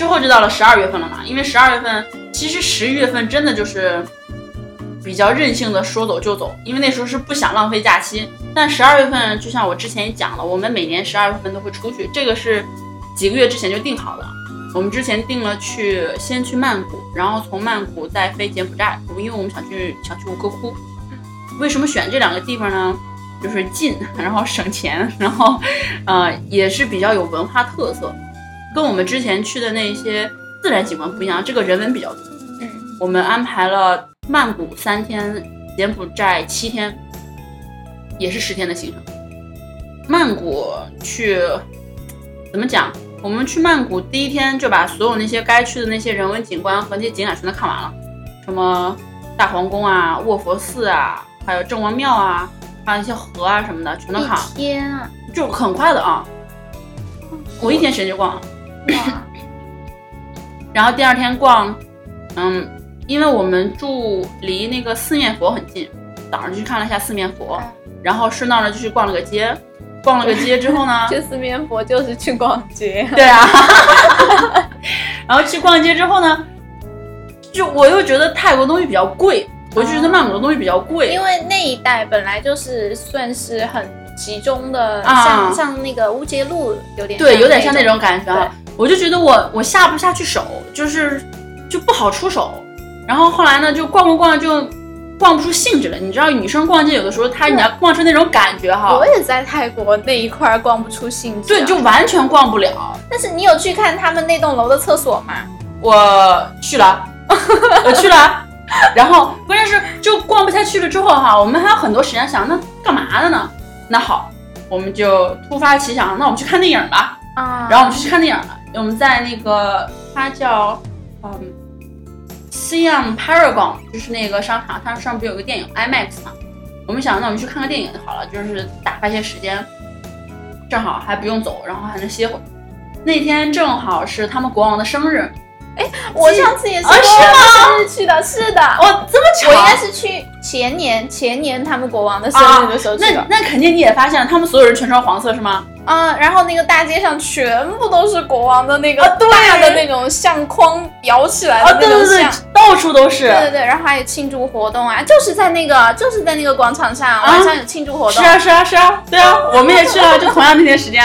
之后就到了十二月份了嘛，因为十二月份其实十一月份真的就是比较任性的说走就走，因为那时候是不想浪费假期。但十二月份就像我之前也讲了，我们每年十二月份都会出去，这个是几个月之前就定好的。我们之前定了去先去曼谷，然后从曼谷再飞柬埔寨，因为我们想去想去吴哥窟。为什么选这两个地方呢？就是近，然后省钱，然后呃也是比较有文化特色，跟我们之前去的那些自然景观不一样，这个人文比较多。嗯，我们安排了曼谷三天，柬埔寨七天，也是十天的行程。曼谷去怎么讲？我们去曼谷第一天就把所有那些该去的那些人文景观和那些景点全都看完了，什么大皇宫啊、卧佛寺啊，还有郑王庙啊，还有一些河啊什么的，全都看了，一天啊，就很快的啊。我一天时间就逛了，哇，然后第二天逛，嗯，因为我们住离那个四面佛很近，早上就去看了一下四面佛，然后顺道呢就去逛了个街，逛了个街之后呢，去四面佛就是去逛街，对啊，然后去逛街之后呢，就我又觉得泰国东西比较贵，我就觉得曼谷的东西比较贵，因为那一带本来就是算是很集中的，啊。像像那个乌节路有点对，有点像那那种感觉啊。我就觉得我我下不下去手，就是就不好出手。然后后来呢，就逛逛逛就逛不出兴致了。你知道，女生逛街有的时候她你要逛出那种感觉哈我，也在泰国那一块儿逛不出兴致、啊对，就。完全逛不了。但是你有去看他们那栋楼的厕所吗？我去了，我去了。然后关键是就逛不下去了之后哈，我们还有很多时间想，那干嘛的呢？那好，我们就突发奇想，那我们去看电影吧。啊，然后我们就去看电影了。我们在那个它叫嗯 Siam Paragon，就是那个商场，它上面不是有个电影 IMAX 嘛？我们想，那我们去看个电影就好了，就是打发一些时间，正好还不用走，然后还能歇会儿。那天正好是他们国王的生日，我上次也是啊是吗？去的，是的。哦，这么巧，我应该是去前年前年他们国王的生日的时候去的。那那肯定你也发现了，他们所有人全穿黄色是吗？啊、然后那个大街上全部都是国王的那个大的那种相框裱起来啊，的对对对那种像。，到处都是。对对对，然后还有庆祝活动啊，就是在那个就是在那个广场上，晚上有庆祝活动。是啊，是啊，是啊，对啊，我们也去了，就同样那天时间，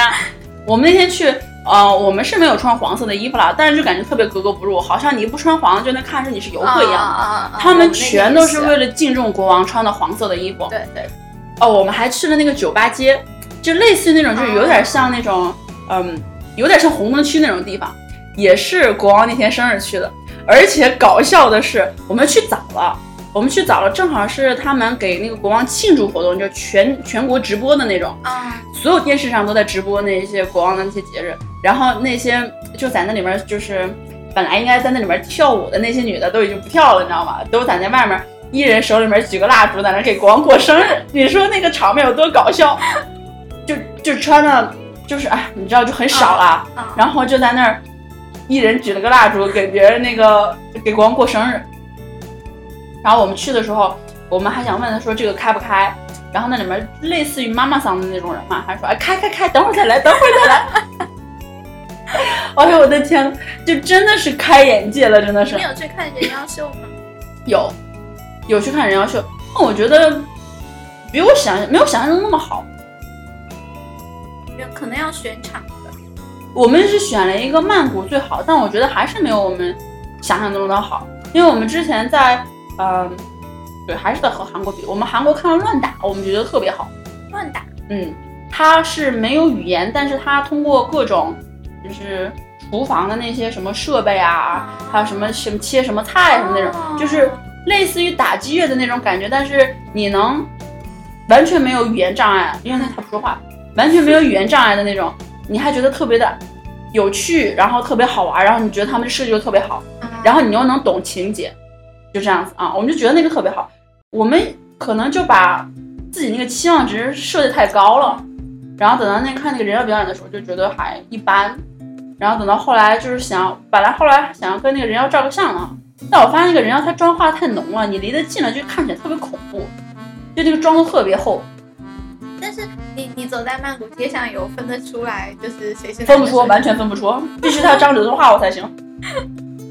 我们那天去，呃，我们是没有穿黄色的衣服啦，但是就感觉特别格格不入，好像你不穿黄就能看出你是游客一样。啊啊啊他们全都是为了敬重国王穿的黄色的衣服。对对，哦，我们还去了那个酒吧街，就类似于那种，就是有点像那种，嗯，有点像红灯区那种地方，也是国王那天生日去的。而且搞笑的是，我们去早了，我们去早了，正好是他们给那个国王庆祝活动，就全全国直播的那种。啊，所有电视上都在直播那些国王的那些节日，然后那些就在那里面就是本来应该在那里面跳舞的那些女的都已经不跳了，你知道吗？都在那外面，一人手里面举个蜡烛在那给国王过生日。你说那个场面有多搞笑？就就穿的，就是哎，你知道就很少啦，啊然后就在那儿，一人举了个蜡烛给别人那个给国王过生日。然后我们去的时候，我们还想问他说这个开不开，然后那里面类似于妈妈桑的那种人嘛，还说哎开开开，等会儿再来，等会儿再来。哎呦我的天，就真的是开眼界了，真的是你 有去看人妖秀吗？有有去看人妖秀，那我觉得比我想没有想象中那么好。有可能要选场的。我们是选了一个曼谷最好，但我觉得还是没有我们想象中的好，因为我们之前在嗯、对，还是在和韩国比，我们韩国看了乱打，我们觉得特别好。乱打嗯，它是没有语言，但是它通过各种就是厨房的那些什么设备啊，还有什么什么切什么菜什么那种，哦就是类似于打击乐的那种感觉，但是你能完全没有语言障碍，因为他不说话，完全没有语言障碍的那种，你还觉得特别的有趣，然后特别好玩，然后你觉得他们的设计又特别好，然后你又能懂情节，就这样子啊，我们就觉得那个特别好。我们可能就把自己那个期望值设的太高了，然后等到那看那个人妖表演的时候，就觉得还一般。然后等到后来就是想，本来后来想要跟那个人妖照个相呢，但我发现那个人妖他妆化太浓了，你离得近了就看起来特别恐怖，就那个妆都特别厚，但是你你走在曼谷街上有分得出来，就是谁是分不出，完全分不出，必须他张嘴说话我才行。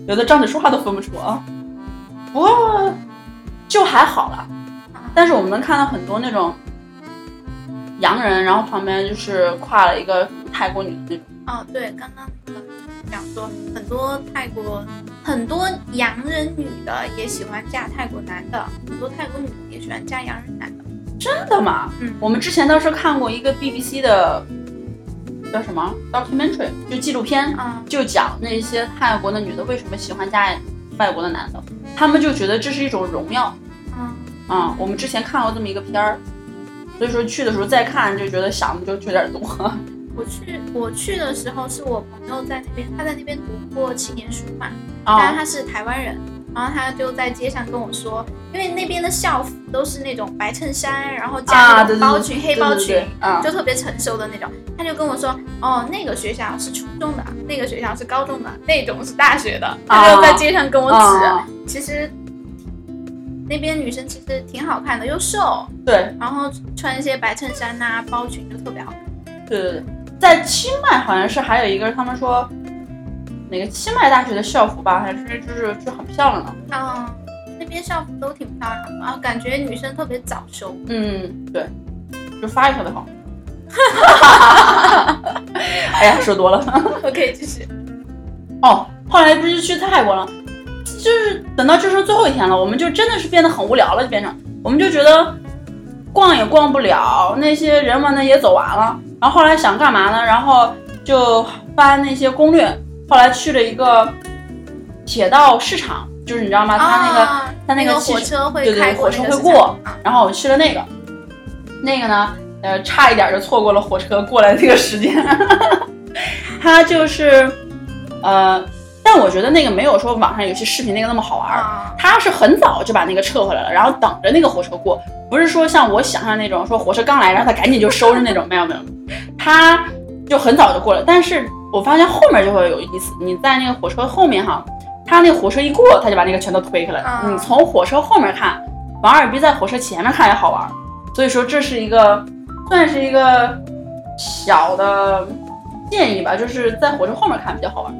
有的张嘴说话都分不出啊。不过就还好了，但是我们能看到很多那种洋人，然后旁边就是跨了一个泰国女的那种。哦，对，刚刚那个讲说很多泰国很多洋人女的也喜欢嫁泰国男的，很多泰国女的也喜欢嫁洋人男的。真的吗？嗯我们之前倒是看过一个 BBC 的叫什么 documentary，就纪录片，啊、就讲那些泰国的女的为什么喜欢嫁外国的男的，他们就觉得这是一种荣耀。嗯。啊、我们之前看过这么一个片儿，所以说去的时候再看就觉得想的就有点多。我去我去的时候是我朋友在那边，他在那边读过青年书嘛，但是啊他是台湾人，然后他就在街上跟我说，因为那边的校服都是那种白衬衫，然后加包裙、黑包裙，就特别成熟的那种。他就跟我说，哦，那个学校是初中的，那个学校是高中的，那种是大学的。他就在街上跟我指，啊，其实那边女生其实挺好看的，又瘦，对然后穿一些白衬衫呐、包裙就特别好看。对对对，在清迈好像是还有一个，他们说哪个清迈大学的校服吧，还是就是就很漂亮的。嗯，那边校服都挺漂亮的，然后感觉女生特别早熟。嗯，对，就发育特别好。哎呀，说多了。OK，继续。哦，后来不是去泰国了，就是等到这是最后一天了，我们就真的是变得很无聊了，就变成我们就觉得逛也逛不了，那些人们呢也走完了，然后后来想干嘛呢？然后就翻那些攻略，后来去了一个铁道市场，就是你知道吗？它那个、啊它那个火车会对对火车会过然后我们去了那个，那个呢，呃，差一点就错过了火车过来那个时间。他就是，呃，但我觉得那个没有说网上有些视频那个那么好玩他是很早就把那个撤回来了，然后等着那个火车过，不是说像我想象那种说火车刚来，然后他赶紧就收拾那种，没有没有，他就很早就过了。但是我发现后面就会有意思，你在那个火车后面哈，他那个火车一过，他就把那个全都推开了。嗯你从火车后面看，反而比在火车前面看也好玩。所以说这是一个算是一个小的建议吧，就是在火车后面看比较好玩。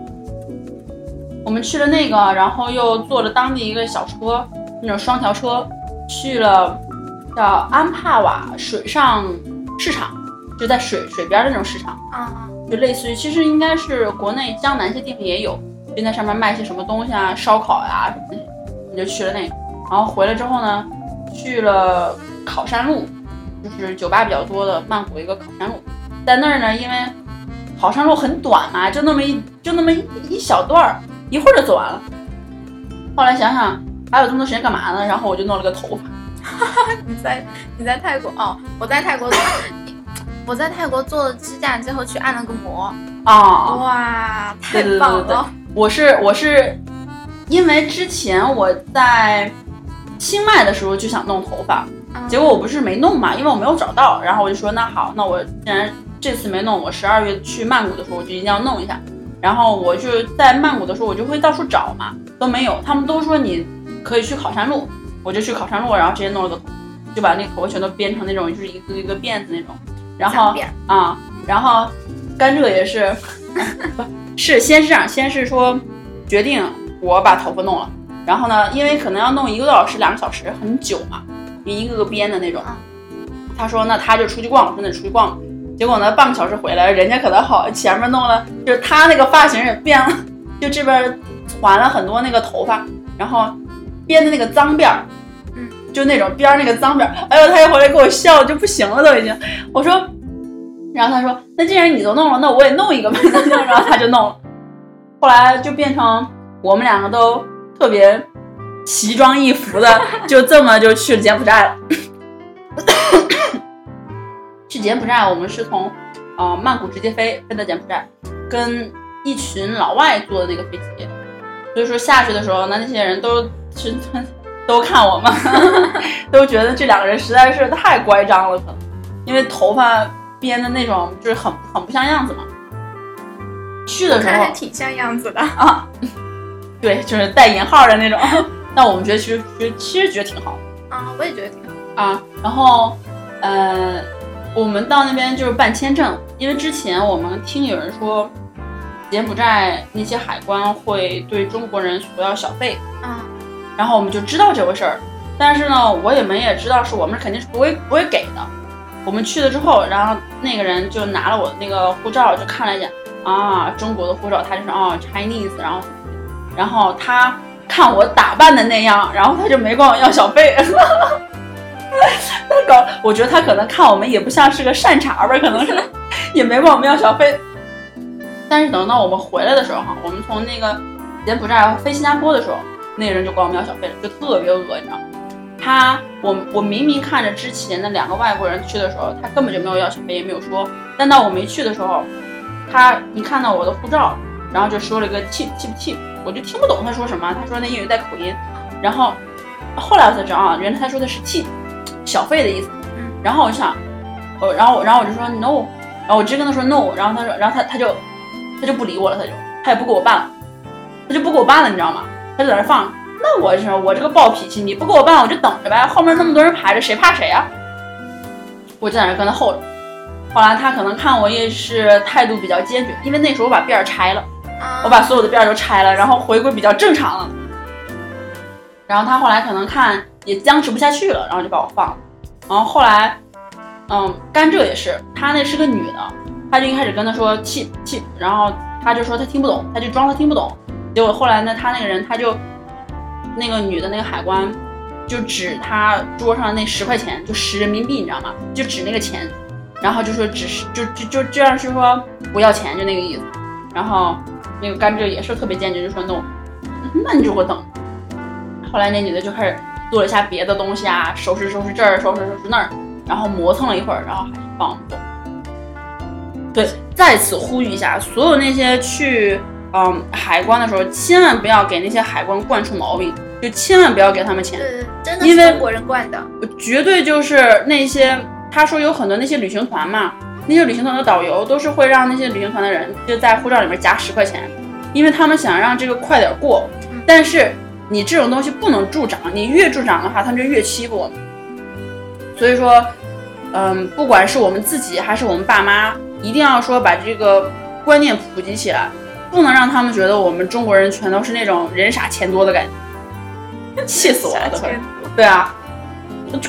我们去了那个，然后又坐了当地一个小车，那种双条车，去了叫安帕瓦水上市场，就在水水边的那种市场，啊，类似于其实应该是国内江南一些地方也有，就在上面卖些什么东西啊，烧烤呀、什么的，你就去了那个。然后回来之后呢，去了考山路，就是酒吧比较多的曼谷一个考山路，在那儿呢，因为考山路很短嘛，就那么一就那么一一小段儿，一会儿就走完了。后来想想还有这么多时间干嘛呢？然后我就弄了个头发。你在你在泰国哦，我在泰国，我在泰国做了支架之后去按了个摩，啊，哇，太对对对对对棒了！我是我是因为之前我在清迈的时候就想弄头发，嗯结果我不是没弄嘛，因为我没有找到，然后我就说那好，那我既然这次没弄，我十二月去曼谷的时候我就一定要弄一下。然后我就在曼谷的时候，我就会到处找嘛，都没有，他们都说你可以去考山路，我就去考山路，然后直接弄了个头，就把那个头发全都编成那种就是一个一个辫子那种，然后啊，然后甘蔗也是，不是先是这样，先是说决定我把头发弄了，然后呢，因为可能要弄一个多小时、两个小时，很久嘛，一个个编的那种。他说那他就出去逛，我说那出去逛。结果呢，半个小时回来，人家可能好，前面弄了，就是他那个发型也变了，就这边攒了很多那个头发，然后编的那个脏辫儿，嗯，就那种边儿那个脏边儿，哎呦，他一回来给我笑就不行了，都已经。我说，然后他说，那既然你都弄了，那我也弄一个吧，然后他就弄了。后来就变成我们两个都特别奇装异服的，就这么就去了柬埔寨了。去柬埔寨，我们是从呃曼谷直接飞飞到柬埔寨，跟一群老外坐的那个飞机，所以说下去的时候，那那些人都是都看我们，都觉得这两个人实在是太乖张了，可能因为头发编的那种就是很很不像样子嘛。去的时候还挺像样子的。啊，对，就是带引号的那种。但我们觉得其实其实其实觉得挺好的。啊，我也觉得挺好。啊，然后，呃，我们到那边就是办签证，因为之前我们听有人说，柬埔寨那些海关会对中国人索要小费，嗯然后我们就知道这回事儿。但是呢，我也没也知道是我们肯定是不会不会给的。我们去了之后，然后那个人就拿了我的那个护照，就看了一眼啊，中国的护照，他就说哦 Chinese，然后然后他看我打扮的那样，然后他就没管我要小费。他搞，我觉得他可能看我们也不像是个善茬吧，可能是也没管我们要小费。但是等到我们回来的时候哈，我们从那个柬埔寨飞新加坡的时候，那人就管我们要小费了，就特别恶，你知道吗？他，我我明明看着之前的两个外国人去的时候，他根本就没有要小费，也没有说。但到我没去的时候，他一看到我的护照，然后就说了一个 tip tip tip，我就听不懂他说什么，他说那英语带口音。然后后来我才知道啊，原来他说的是 tip，小费的意思。嗯然后我就想，我然后然后我就说 no，然后我直接跟他说 no，然后他说，然后他他就他就不理我了，他就他也不给我办了，他就不给我办了，你知道吗？他就在那放。那我是我这个暴脾气，你不给我办，我就等着呗。后面那么多人排着，谁怕谁啊？我就在那跟他候着。后来他可能看我也是态度比较坚决，因为那时候我把辫儿拆了，啊，我把所有的辫儿都拆了，然后回归比较正常了。然后他后来可能看也僵持不下去了，然后就把我放了。然后后来，嗯，甘蔗也是，她那是个女的，他就一开始跟他说 tip tip，然后他就说他听不懂，他就装他听不懂。结果后来呢，他那个人他就那个女的那个海关就指他桌上那十块钱，就十人民币，你知道吗？就指那个钱，然后就说只是就就就这样是说不要钱，就那个意思。然后那个甘蔗也是特别坚决，就说 no，那你就给我等。后来那女的就开始做了一下别的东西啊，收拾收拾这儿，收拾收拾那儿，然后磨蹭了一会儿，然后还是放我们走。对，在此呼吁一下，所有那些去嗯海关的时候，千万不要给那些海关惯出毛病，就千万不要给他们钱，对真的是中国人惯的，绝对就是那些他说有很多那些旅行团嘛，那些旅行团的导游都是会让那些旅行团的人就在护照里面夹十块钱，因为他们想让这个快点过嗯。但是你这种东西不能助长，你越助长的话，他们就越欺负我们。所以说，嗯，不管是我们自己还是我们爸妈，一定要说把这个观念普及起来，不能让他们觉得我们中国人全都是那种人傻钱多的感觉，气死我了都。快。对啊，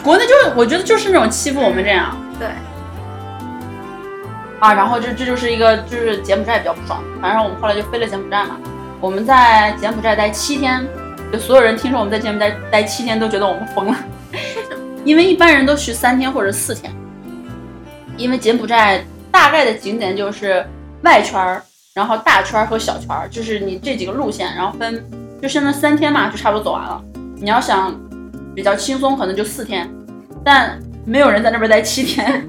国内就是我觉得就是那种欺负我们这样。对，啊，然后这这就是一个就是柬埔寨比较不爽，反正我们后来就飞了柬埔寨嘛，我们在柬埔寨待七天，就所有人听说我们在柬埔寨待七天都觉得我们疯了，因为一般人都去三天或者四天，因为柬埔寨大概的景点就是外圈儿，然后大圈儿和小圈儿，就是你这几个路线，然后分就现在三天嘛，就差不多走完了。你要想比较轻松，可能就四天，但没有人在那边待七天，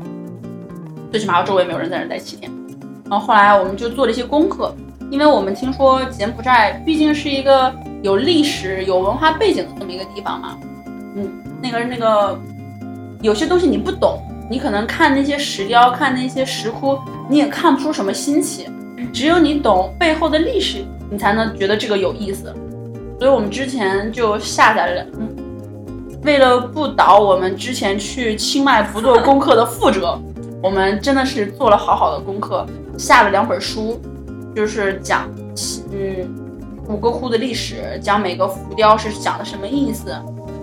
最起码周围没有人在那待七天。然后后来我们就做了一些功课，因为我们听说柬埔寨毕竟是一个有历史、有文化背景的这么一个地方嘛，嗯，那个那个有些东西你不懂，你可能看那些石雕、看那些石窟，你也看不出什么新奇。只有你懂背后的历史，你才能觉得这个有意思。所以我们之前就下载了，嗯，为了不倒我们之前去清迈不做功课的覆辙，我们真的是做了好好的功课，下了两本书，就是讲，嗯，五个窟的历史，讲每个浮雕是讲的什么意思，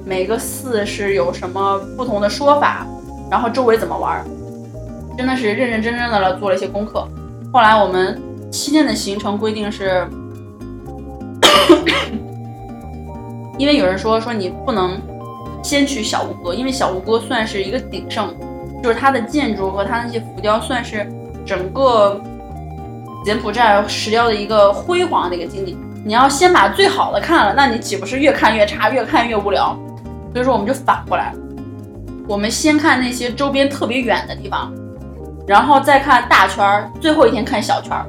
每个寺是有什么不同的说法，然后周围怎么玩儿，真的是认认真真的了做了一些功课。后来我们七天的行程规定是，因为有人说说你不能先去小吴哥，因为小吴哥算是一个鼎盛，就是它的建筑和它那些浮雕算是整个柬埔寨石雕的一个辉煌的一个经历。你要先把最好的看了，那你岂不是越看越差，越看越无聊？所以说我们就反过来，我们先看那些周边特别远的地方，然后再看大圈儿，最后一天看小圈儿，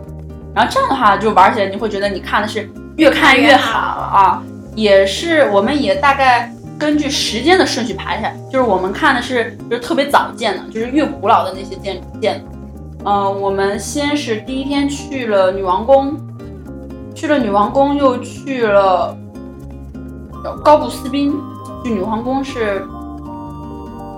然后这样的话就玩起来你会觉得你看的是越看越好啊。也是，我们也大概根据时间的顺序排下，就是我们看的是就是特别早建的，就是越古老的那些建建筑。呃，我们先是第一天去了女王宫，去了女王宫，又去了高布斯宾。去女王宫是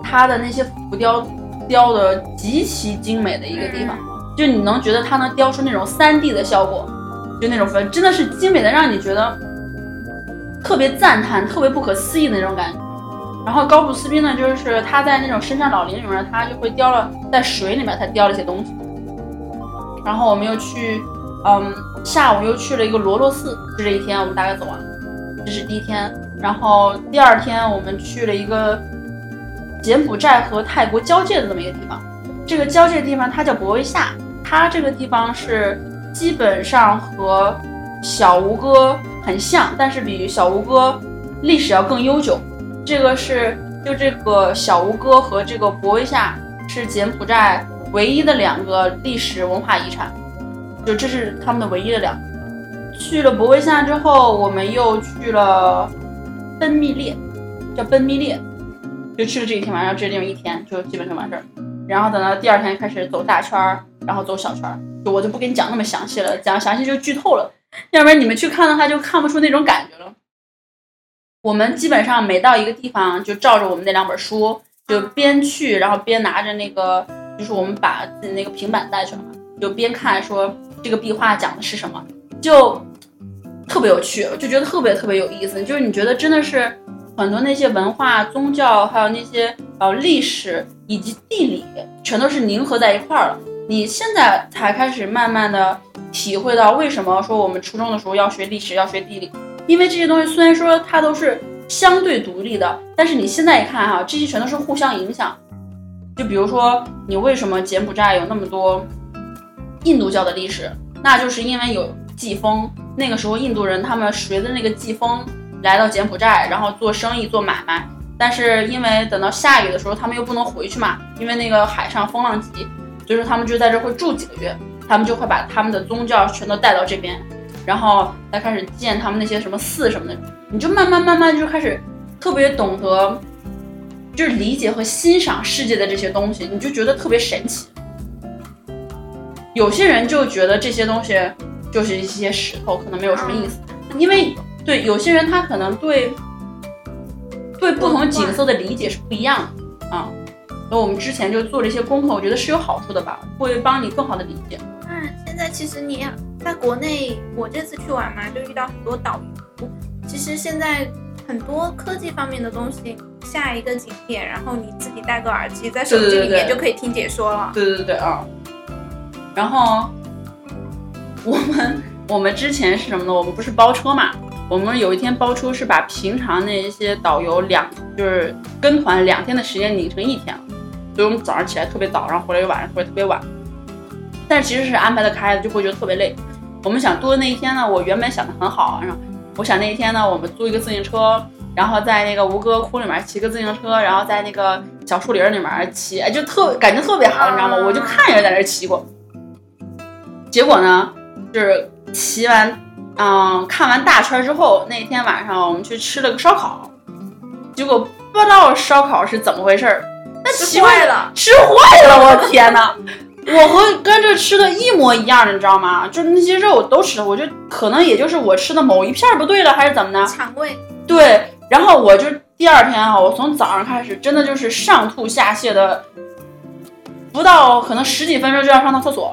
它的那些浮雕雕的极其精美的一个地方，就你能觉得它能雕出那种三 D 的效果。就那种粉，真的是精美的让你觉得特别赞叹、特别不可思议的那种感觉。然后高布斯宾呢，就是他在那种深山老林里面，他就会雕了在水里面，他雕了一些东西。然后我们又去，嗯，下午又去了一个罗罗寺，就这一天我们大概走完，这是第一天。然后第二天我们去了一个柬埔寨和泰国交界的这么一个地方，这个交界的地方它叫博威夏，它这个地方是基本上和小吴哥很像，但是比小吴哥历史要更悠久。这个是就这个小吴哥和这个博威夏是柬埔寨唯一的两个历史文化遗产，就这是他们的唯一的两。去了博威夏之后，我们又去了奔密列，叫奔密列，就去了这一天晚上，这地方一天就基本上完事儿。然后等到第二天开始走大圈儿，然后走小圈儿，就我就不跟你讲那么详细了，讲详细就剧透了，要不然你们去看的话就看不出那种感觉了。我们基本上每到一个地方，就照着我们那两本书，就边去，然后边拿着那个，就是我们把自己那个平板带去了嘛，就边看说这个壁画讲的是什么，就特别有趣，就觉得特别特别有意思。就是你觉得真的是很多那些文化、宗教，还有那些呃历史以及地理，全都是凝合在一块儿了。你现在才开始慢慢的体会到为什么说我们初中的时候要学历史，要学地理。因为这些东西虽然说它都是相对独立的，但是你现在一看哈，这些全都是互相影响。就比如说，你为什么柬埔寨有那么多印度教的历史？那就是因为有季风，那个时候印度人他们随着那个季风来到柬埔寨，然后做生意做买卖。但是因为等到下雨的时候，他们又不能回去嘛，因为那个海上风浪急，所以说他们就在这会住几个月，他们就会把他们的宗教全都带到这边。然后再开始建他们那些什么寺什么的，你就慢慢慢慢就开始特别懂得，就是理解和欣赏世界的这些东西，你就觉得特别神奇。有些人就觉得这些东西就是一些石头，可能没有什么意思，因为对有些人他可能对对不同景色的理解是不一样的啊。那我们之前就做了一些功课，我觉得是有好处的吧，会帮你更好的理解。嗯，现在其实你。在国内，我这次去玩嘛，就遇到很多导游。其实现在很多科技方面的东西，下一个景点，然后你自己戴个耳机，在手机里面就可以听解说了。对对对啊。然后我们我们之前是什么呢？我们不是包车嘛？我们有一天包车是把平常那一些导游两就是跟团两天的时间拧成一天了，所以我们早上起来特别早，然后回来又晚上回来特别晚。但其实是安排的开的，就会觉得特别累。我们想多那一天呢，我原本想的很好，然后我想那一天呢，我们租一个自行车，然后在那个吴哥窟里面骑个自行车，然后在那个小树林里面骑，哎就特感觉特别好，你知道吗？我就看人在那骑过。结果呢，就是骑完，嗯，看完大圈之后，那天晚上我们去吃了个烧烤，结果不知道烧烤是怎么回事儿，那奇怪了，吃坏了，我天哪！我和跟这吃的一模一样的，你知道吗？就是那些肉都吃，我就可能也就是我吃的某一片不对了，还是怎么的？肠胃。对，然后我就第二天啊，我从早上开始，真的就是上吐下泻的，不到可能十几分钟就要上趟厕所，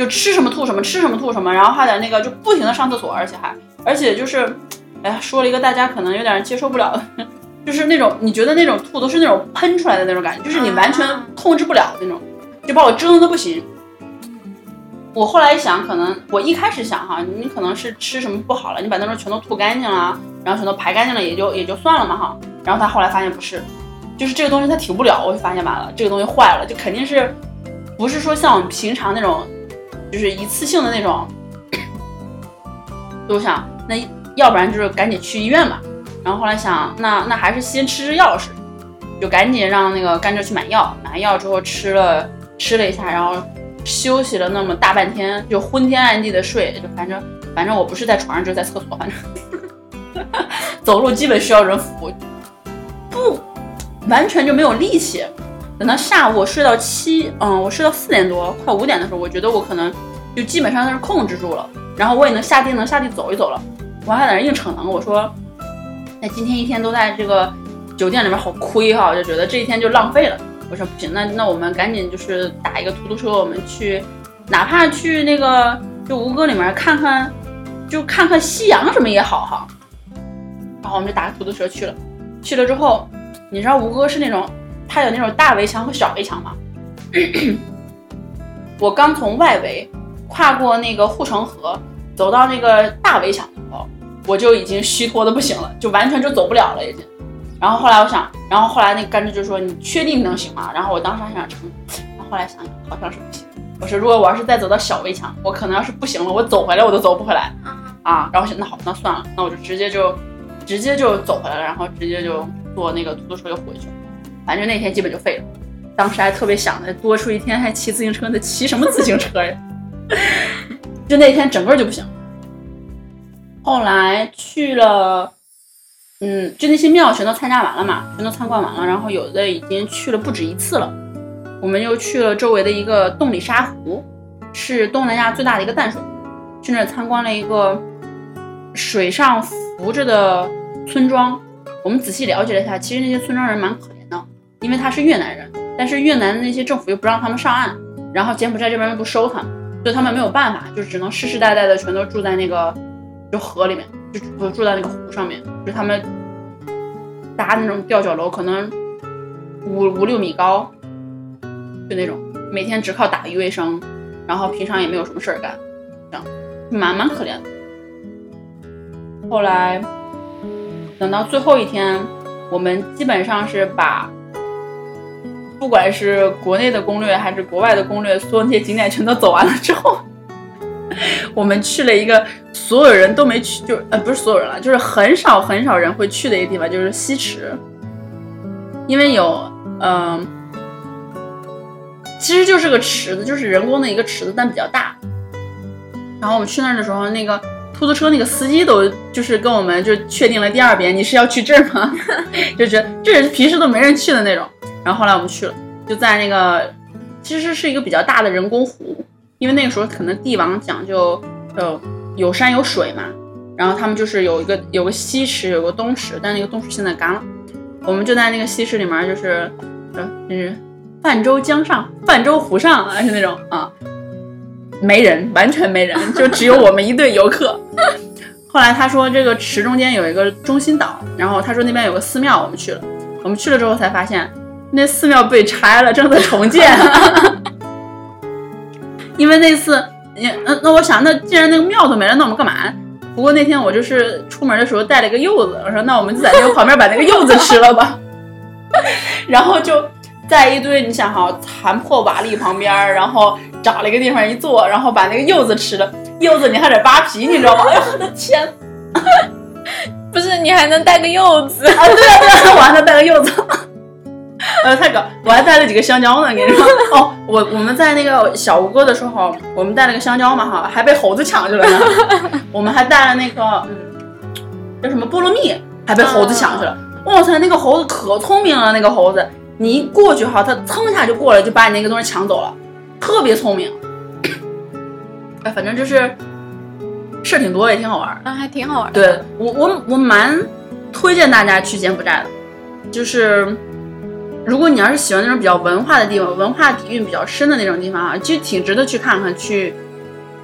就吃什么吐什么，吃什么吐什么，然后还得那个就不停的上厕所，而且还而且就是，哎呀，说了一个大家可能有点接受不了的，就是那种你觉得那种吐都是那种喷出来的那种感觉，就是你完全控制不了那种。就把我折腾的不行。我后来一想，可能我一开始想哈，你可能是吃什么不好了，你把那种全都吐干净了，然后全都排干净了，也就也就算了嘛哈。然后他后来发现不是，就是这个东西它停不了，我就发现完了，这个东西坏了，就肯定是不是说像我们平常那种，就是一次性的那种。我想，那要不然就是赶紧去医院吧。然后后来想，那那还是先吃吃药试，就赶紧让那个甘蔗去买药，买完药之后吃了。吃了一下，然后休息了那么大半天，就昏天暗地的睡，就反正反正我不是在床上就是在厕所，反正 走路基本需要人扶，不完全就没有力气。等到下午我睡到七，嗯，我睡到四点多快五点的时候，我觉得我可能就基本上是控制住了，然后我也能下地能下地走一走了。我还在那硬逞能，我说那今天一天都在这个酒店里面好亏哈，就觉得这一天就浪费了。我说不行，那那我们赶紧就是打一个出租车，我们去，哪怕去那个就吴哥里面看看就看看夕阳什么也好哈。然后我们就打个出租车去了，去了之后，你知道吴哥是那种，它有那种大围墙和小围墙吗？我刚从外围跨过那个护城河，走到那个大围墙的时候，我就已经虚脱的不行了，就完全就走不了了已经。然后后来我想，然后后来那个甘蔗就说：“你确定能行吗？”然后我当时还想撑，然后后来想想好像是不行。我说如果我要是再走到小围墙，我可能要是不行了，我走回来我都走不回来啊。然后想那好，那算了，那我就直接就直接就走回来了，然后直接就坐那个出租车就回去了。反正那天基本就废了。当时还特别想着多出一天还骑自行车，那骑什么自行车呀？就那天整个就不行。后来去了。嗯，就那些庙全都参加完了嘛，全都参观完了，然后有的已经去了不止一次了。我们又去了周围的一个洞里沙湖，是东南亚最大的一个淡水，去那参观了一个水上浮着的村庄。我们仔细了解了一下，其实那些村庄人蛮可怜，因为他是越南人，但是越南的那些政府又不让他们上岸，然后柬埔寨这边又不收他们，所以他们没有办法，就只能世世代代的全都住在那个就河里面。就住住在那个湖上面，就他们搭那种吊脚楼，可能五五六米高，就那种每天只靠打鱼为生，然后平常也没有什么事儿干，这样蛮蛮可怜的。后来等到最后一天，我们基本上是把不管是国内的攻略还是国外的攻略，所有那些景点全都走完了之后。我们去了一个所有人都没去，就呃不是所有人了，就是很少很少人会去的一个地方，就是西池。因为有嗯，其实就是个池子，就是人工的一个池子，但比较大。然后我们去那儿的时候，那个出租车那个司机都就是跟我们就确定了第二遍，你是要去这儿吗？就觉得这是平时都没人去的那种。然后后来我们去了，就在那个其实是一个比较大的人工湖。因为那个时候可能帝王讲究，呃，有山有水嘛，然后他们就是有一个有个西池，有个东池，但那个东池现在干了。我们就在那个西池里面，就是，呃，就是泛舟江上，泛舟湖上，啊，是那种啊，没人，完全没人，就只有我们一队游客。后来他说这个池中间有一个中心岛，然后他说那边有个寺庙，我们去了。我们去了之后才发现，那寺庙被拆了，正在重建。因为那次，你嗯，那我想，那既然那个庙都没了，那我们干嘛？不过那天我就是出门的时候带了一个柚子，我说那我们就在那个旁边把那个柚子吃了吧。然后就在一堆你想哈残破瓦砾旁边，然后找了一个地方一坐，然后把那个柚子吃了。柚子你还得扒皮，你知道吗？哎呦我的天！不是你还能带个柚子啊？对啊对啊，我还能带个柚子。呃，太搞，我还带了几个香蕉呢，跟你说。哦，我我们在那个小吴哥的时候，我们带了个香蕉嘛，哈，还被猴子抢去了呢。我们还带了那个，嗯，叫什么菠萝蜜，还被猴子抢去了。哇塞，那个猴子可聪明了，那个猴子，你一过去哈，它蹭一下就过来，就把你那个东西抢走了，特别聪明。哎，反正就是事儿挺多，也挺好玩，啊，还挺好玩。对我，我我蛮推荐大家去柬埔寨的，就是。如果你要是喜欢那种比较文化的地方，文化底蕴比较深的那种地方啊，其实挺值得去看看，去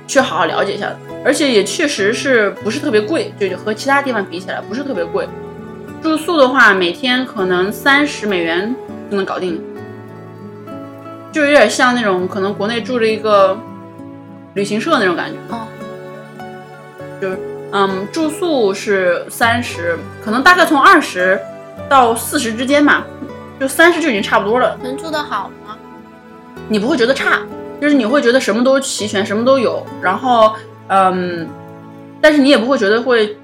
去好好了解一下的。而且也确实是不是特别贵，就和其他地方比起来不是特别贵。住宿的话，每天可能三十美元就能搞定，就有点像那种可能国内住着一个旅行社那种感觉。哦，就是嗯，住宿是三十，可能大概从二十到四十之间吧。就三十就已经差不多了，能住得好吗？你不会觉得差，就是你会觉得什么都齐全，什么都有，然后嗯，但是你也不会觉得会，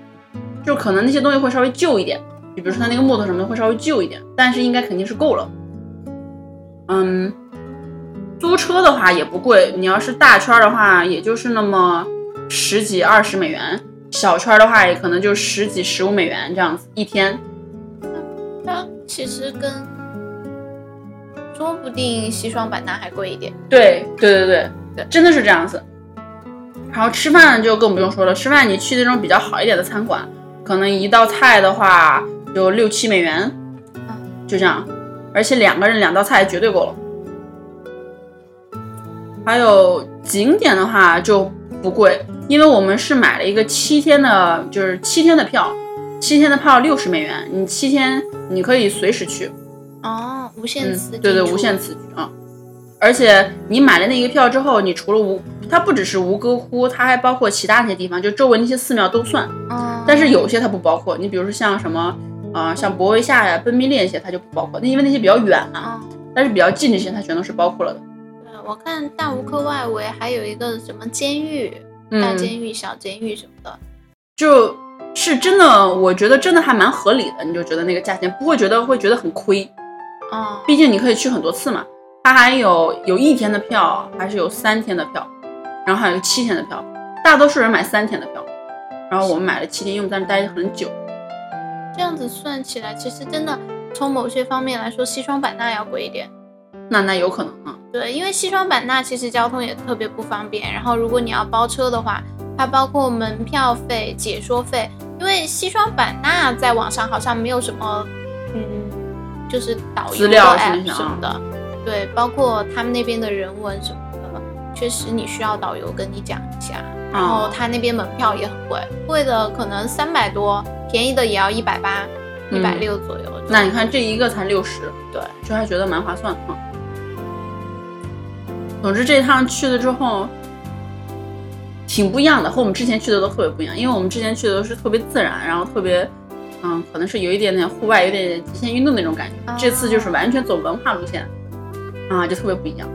就可能那些东西会稍微旧一点，你比如说它那个木头什么的会稍微旧一点，但是应该肯定是够了。嗯，租车的话也不贵，你要是大圈的话，也就是那么十几二十美元，小圈的话也可能就十几十五美元这样子一天。那其实跟说不定西双版纳还贵一点。对对对对对，真的是这样子。然后吃饭就更不用说了，吃饭你去那种比较好一点的餐馆，可能一道菜的话就六七美元，就这样。而且两个人两道菜绝对够了。还有景点的话就不贵，因为我们是买了一个七天的，就是七天的票，七天的票六十美元，你七天你可以随时去，哦，无限次、嗯，对对，无限。次啊。而且你买了那个票之后，你除了吴，它不只是吴哥窟，它还包括其他那些地方，就周围那些寺庙都算。嗯，但是有些它不包括，你比如说像什么，啊、像博维夏呀、奔密列那些，它就不包括，那因为那些比较远嘛。嗯，但是比较近这些，它全都是包括了的。对，我看大吴科外围还有一个什么监狱，大嗯，监狱、小监狱什么的。就是真的，我觉得真的还蛮合理的，你就觉得那个价钱不会觉得会觉得很亏，哦，毕竟你可以去很多次嘛。它还有有一天的票，还是有三天的票，然后还有七天的票。大多数人买三天的票，然后我们买了七天，因为我们在那待很久。这样子算起来，其实真的从某些方面来说，西双版纳要贵一点。那那有可能啊，对，因为西双版纳其实交通也特别不方便，然后如果你要包车的话，它包括门票费、解说费。因为西双版纳在网上好像没有什么，嗯，就是导游的资料什么的，对，包括他们那边的人文什么的，确实你需要导游跟你讲一下。然后他那边门票也很贵，贵的可能三百多，便宜的也要一百八、一百六左右。那你看这一个才六十，对，就还觉得蛮划算的啊。总之这一趟去了之后，挺不一样的，和我们之前去的都特别不一样。因为我们之前去的都是特别自然，然后特别，嗯，可能是有一点点户外，有点点极限运动那种感觉。啊这次就是完全走文化路线，啊，就特别不一样。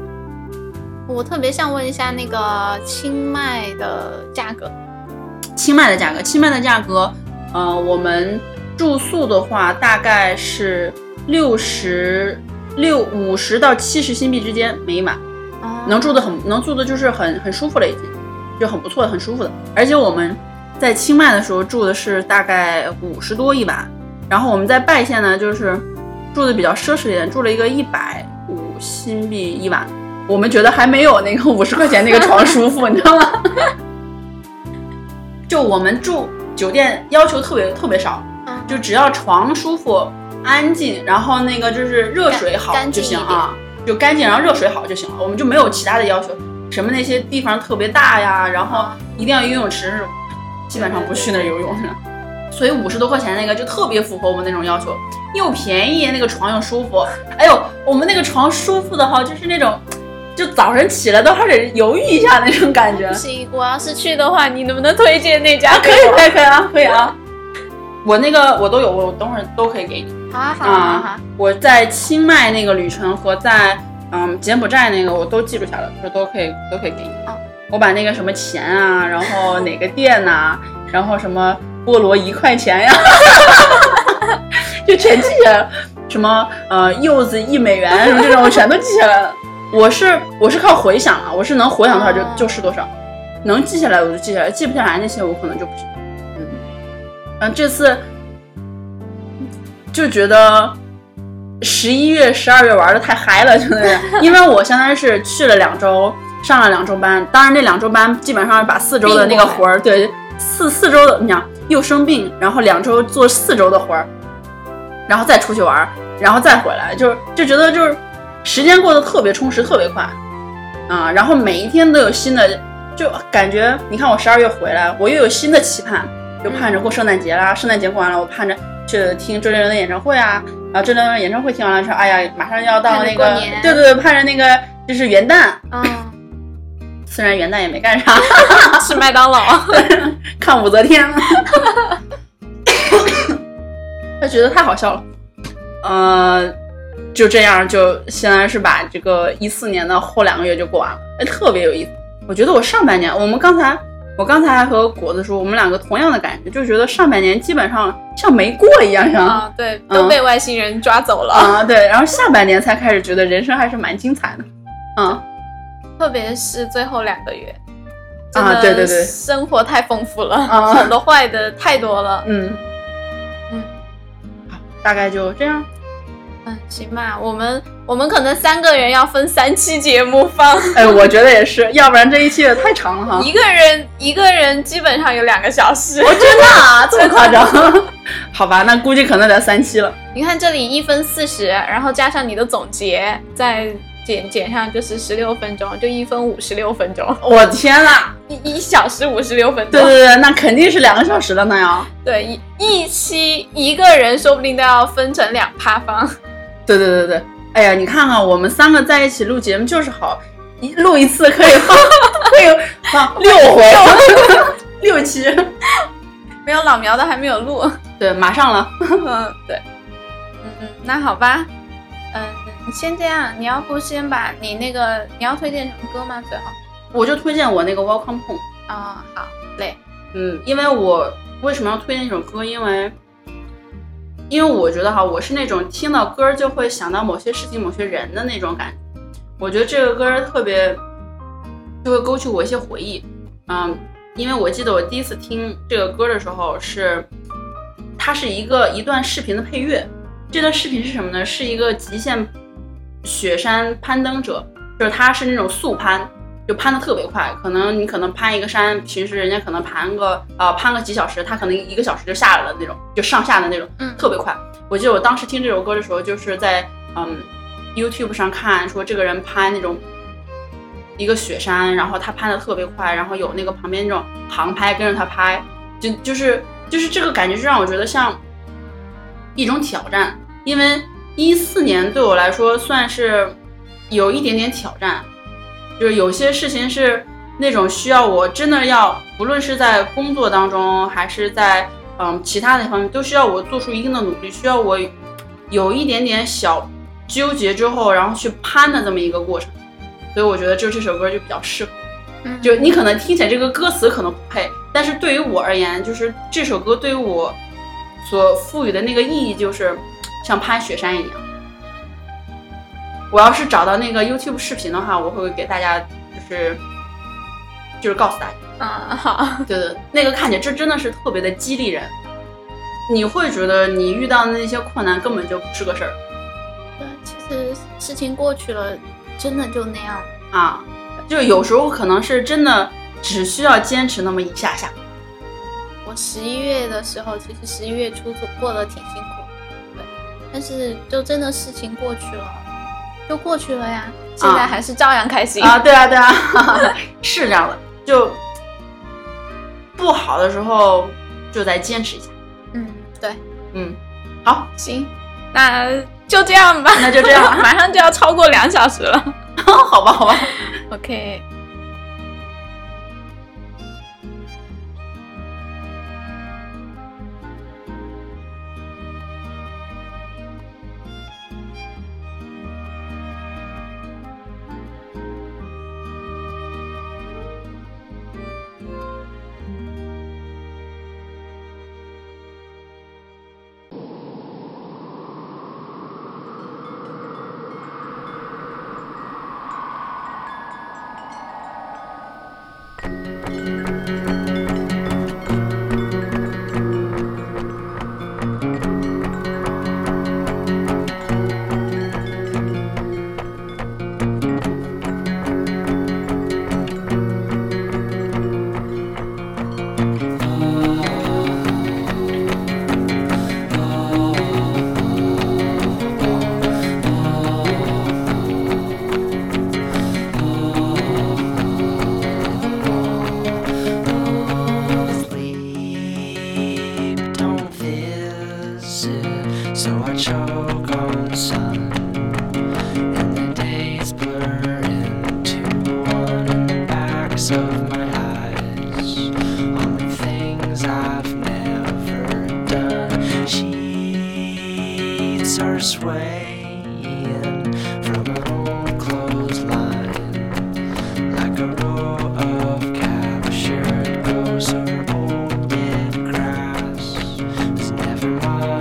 我特别想问一下那个清迈的价格。清迈的价格，清迈的价格，呃，我们住宿的话大概是六十六五十到七十新币之间每一晚。哦能住的很，能住的就是很很舒服了，已经就很不错的，很舒服的。而且我们在清迈的时候住的是大概五十多一晚，然后我们在拜县呢，就是住的比较奢侈一点，住了一个一百五新币一晚。我们觉得还没有那个五十块钱那个床舒服，你知道吗？就我们住酒店要求特别特别少，嗯就只要床舒服、安静，然后那个就是热水好就行啊，就干净，然后热水好就行了，我们就没有其他的要求，什么那些地方特别大呀，然后一定要游泳池，基本上不去那儿游泳的。所以五十多块钱那个就特别符合我们那种要求，又便宜，那个床又舒服。哎呦，我们那个床舒服的哈，就是那种，就早上起来都还得犹豫一下那种感觉不。行，我要是去的话，你能不能推荐那家啊，可？以可以可以啊，可以啊。我那个我都有，我等会儿都可以给你。好啊好啊好啊我在清迈那个旅程和在嗯柬埔寨那个我都记录下来了，说都可以都可以给你。好我把那个什么钱啊，然后哪个店呐、然后什么菠萝一块钱呀，就全记下来了。什么呃柚子一美元 什么这种，我全都记下来了。我是我是靠回想啊，我是能回想多少就哦就是多少，能记下来我就记下来，记不下来那些我可能就不行。嗯，嗯，这次就觉得十一月、十二月玩的太嗨了，真的是，因为我相当于是去了两周，上了两周班，当然那两周班基本上把四周的那个活儿，对，四四周的，你想又生病，然后两周做四周的活儿，然后再出去玩儿，然后再回来，就就觉得就是时间过得特别充实，特别快啊，然后每一天都有新的，就感觉你看我十二月回来，我又有新的期盼，就盼着过圣诞节啦，圣诞节过完了，我盼着去听周杰伦的演唱会啊，然后周杰伦的演唱会听完了之后，哎呀，马上要到那个，对对对，盼着那个就是元旦，嗯，虽然元旦也没干啥，吃麦当劳。看武则天了，他觉得太好笑了，呃，就这样，就现在是把这个一四年的后两个月就过完了，哎，特别有意思。我觉得我上半年，我们刚才我刚才还和果子说，我们两个同样的感觉，就觉得上半年基本上像没过一样，像啊，对，都被外星人抓走了。啊对，然后下半年才开始觉得人生还是蛮精彩的，嗯。特别是最后两个月，啊对对对生活太丰富了，啊好的坏的太多了。嗯，嗯，好，大概就这样。嗯，行吧，我们我们可能三个人要分三期节目放，哎，我觉得也是，要不然这一期也太长了哈。一个人一个人基本上有两个小时。我真的啊，这么夸张？好吧，那估计可能得三期了。你看这里一分四十，然后加上你的总结，再减减上就是十六分钟，就一分五十六分钟，我天呐，一一小时五十六分钟。对对对，那肯定是两个小时了那样。对，一一期一个人说不定都要分成两趴方。对对对对，哎呀，你看看我们三个在一起录节目就是好，一录一次可以放 可以放 六回 六期。没有老苗的还没有录。对，马上了。嗯，对。嗯嗯，那好吧。嗯，先这样。你要不先把你那个你要推荐什么歌吗？最后，我就推荐我那个 Welcome Home。啊，好嘞。嗯，因为我为什么要推荐这首歌？因为，因为我觉得哈，我是那种听到歌就会想到某些事情、某些人的那种感觉。我觉得这个歌特别，就会勾起我一些回忆。嗯，因为我记得我第一次听这个歌的时候是，它是一个一段视频的配乐。这段视频是什么呢？是一个极限雪山攀登者，就是他是那种速攀，就攀的特别快。可能你可能攀一个山，平时人家可能攀个呃攀个几小时，他可能一个小时就下来了那种，就上下的那种，嗯，特别快。我记得我当时听这首歌的时候，就是在嗯 YouTube 上看，说这个人攀那种一个雪山，然后他攀的特别快，然后有那个旁边那种航拍跟着他拍，就就是就是这个感觉，就让我觉得像。一种挑战，因为一四年对我来说算是有一点点挑战，就是有些事情是那种需要我真的要，不论是在工作当中还是在嗯其他的方面，都需要我做出一定的努力，需要我有一点点小纠结之后，然后去攀的这么一个过程。所以我觉得就这首歌就比较适合，就你可能听起来这个歌词可能不配，但是对于我而言，就是这首歌对于我。所赋予的那个意义就是像攀雪山一样。我要是找到那个 YouTube 视频的话，我会给大家就是就是告诉大家。啊，好，对对，那个看起来这真的是特别的激励人。你会觉得你遇到的那些困难根本就不是个事儿。对，其实事情过去了，真的就那样啊。就有时候可能是真的只需要坚持那么一下下。我十一月的时候，其实十一月初过得挺辛苦，对，但是就真的事情过去了，就过去了呀。现在还是照样开心啊！对啊，对啊，是这样的。就不好的时候，就再坚持一下。嗯，对，嗯，好，行，那就这样吧。那就这样，马上就要超过两小时了。好吧，好吧，OK。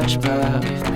much better.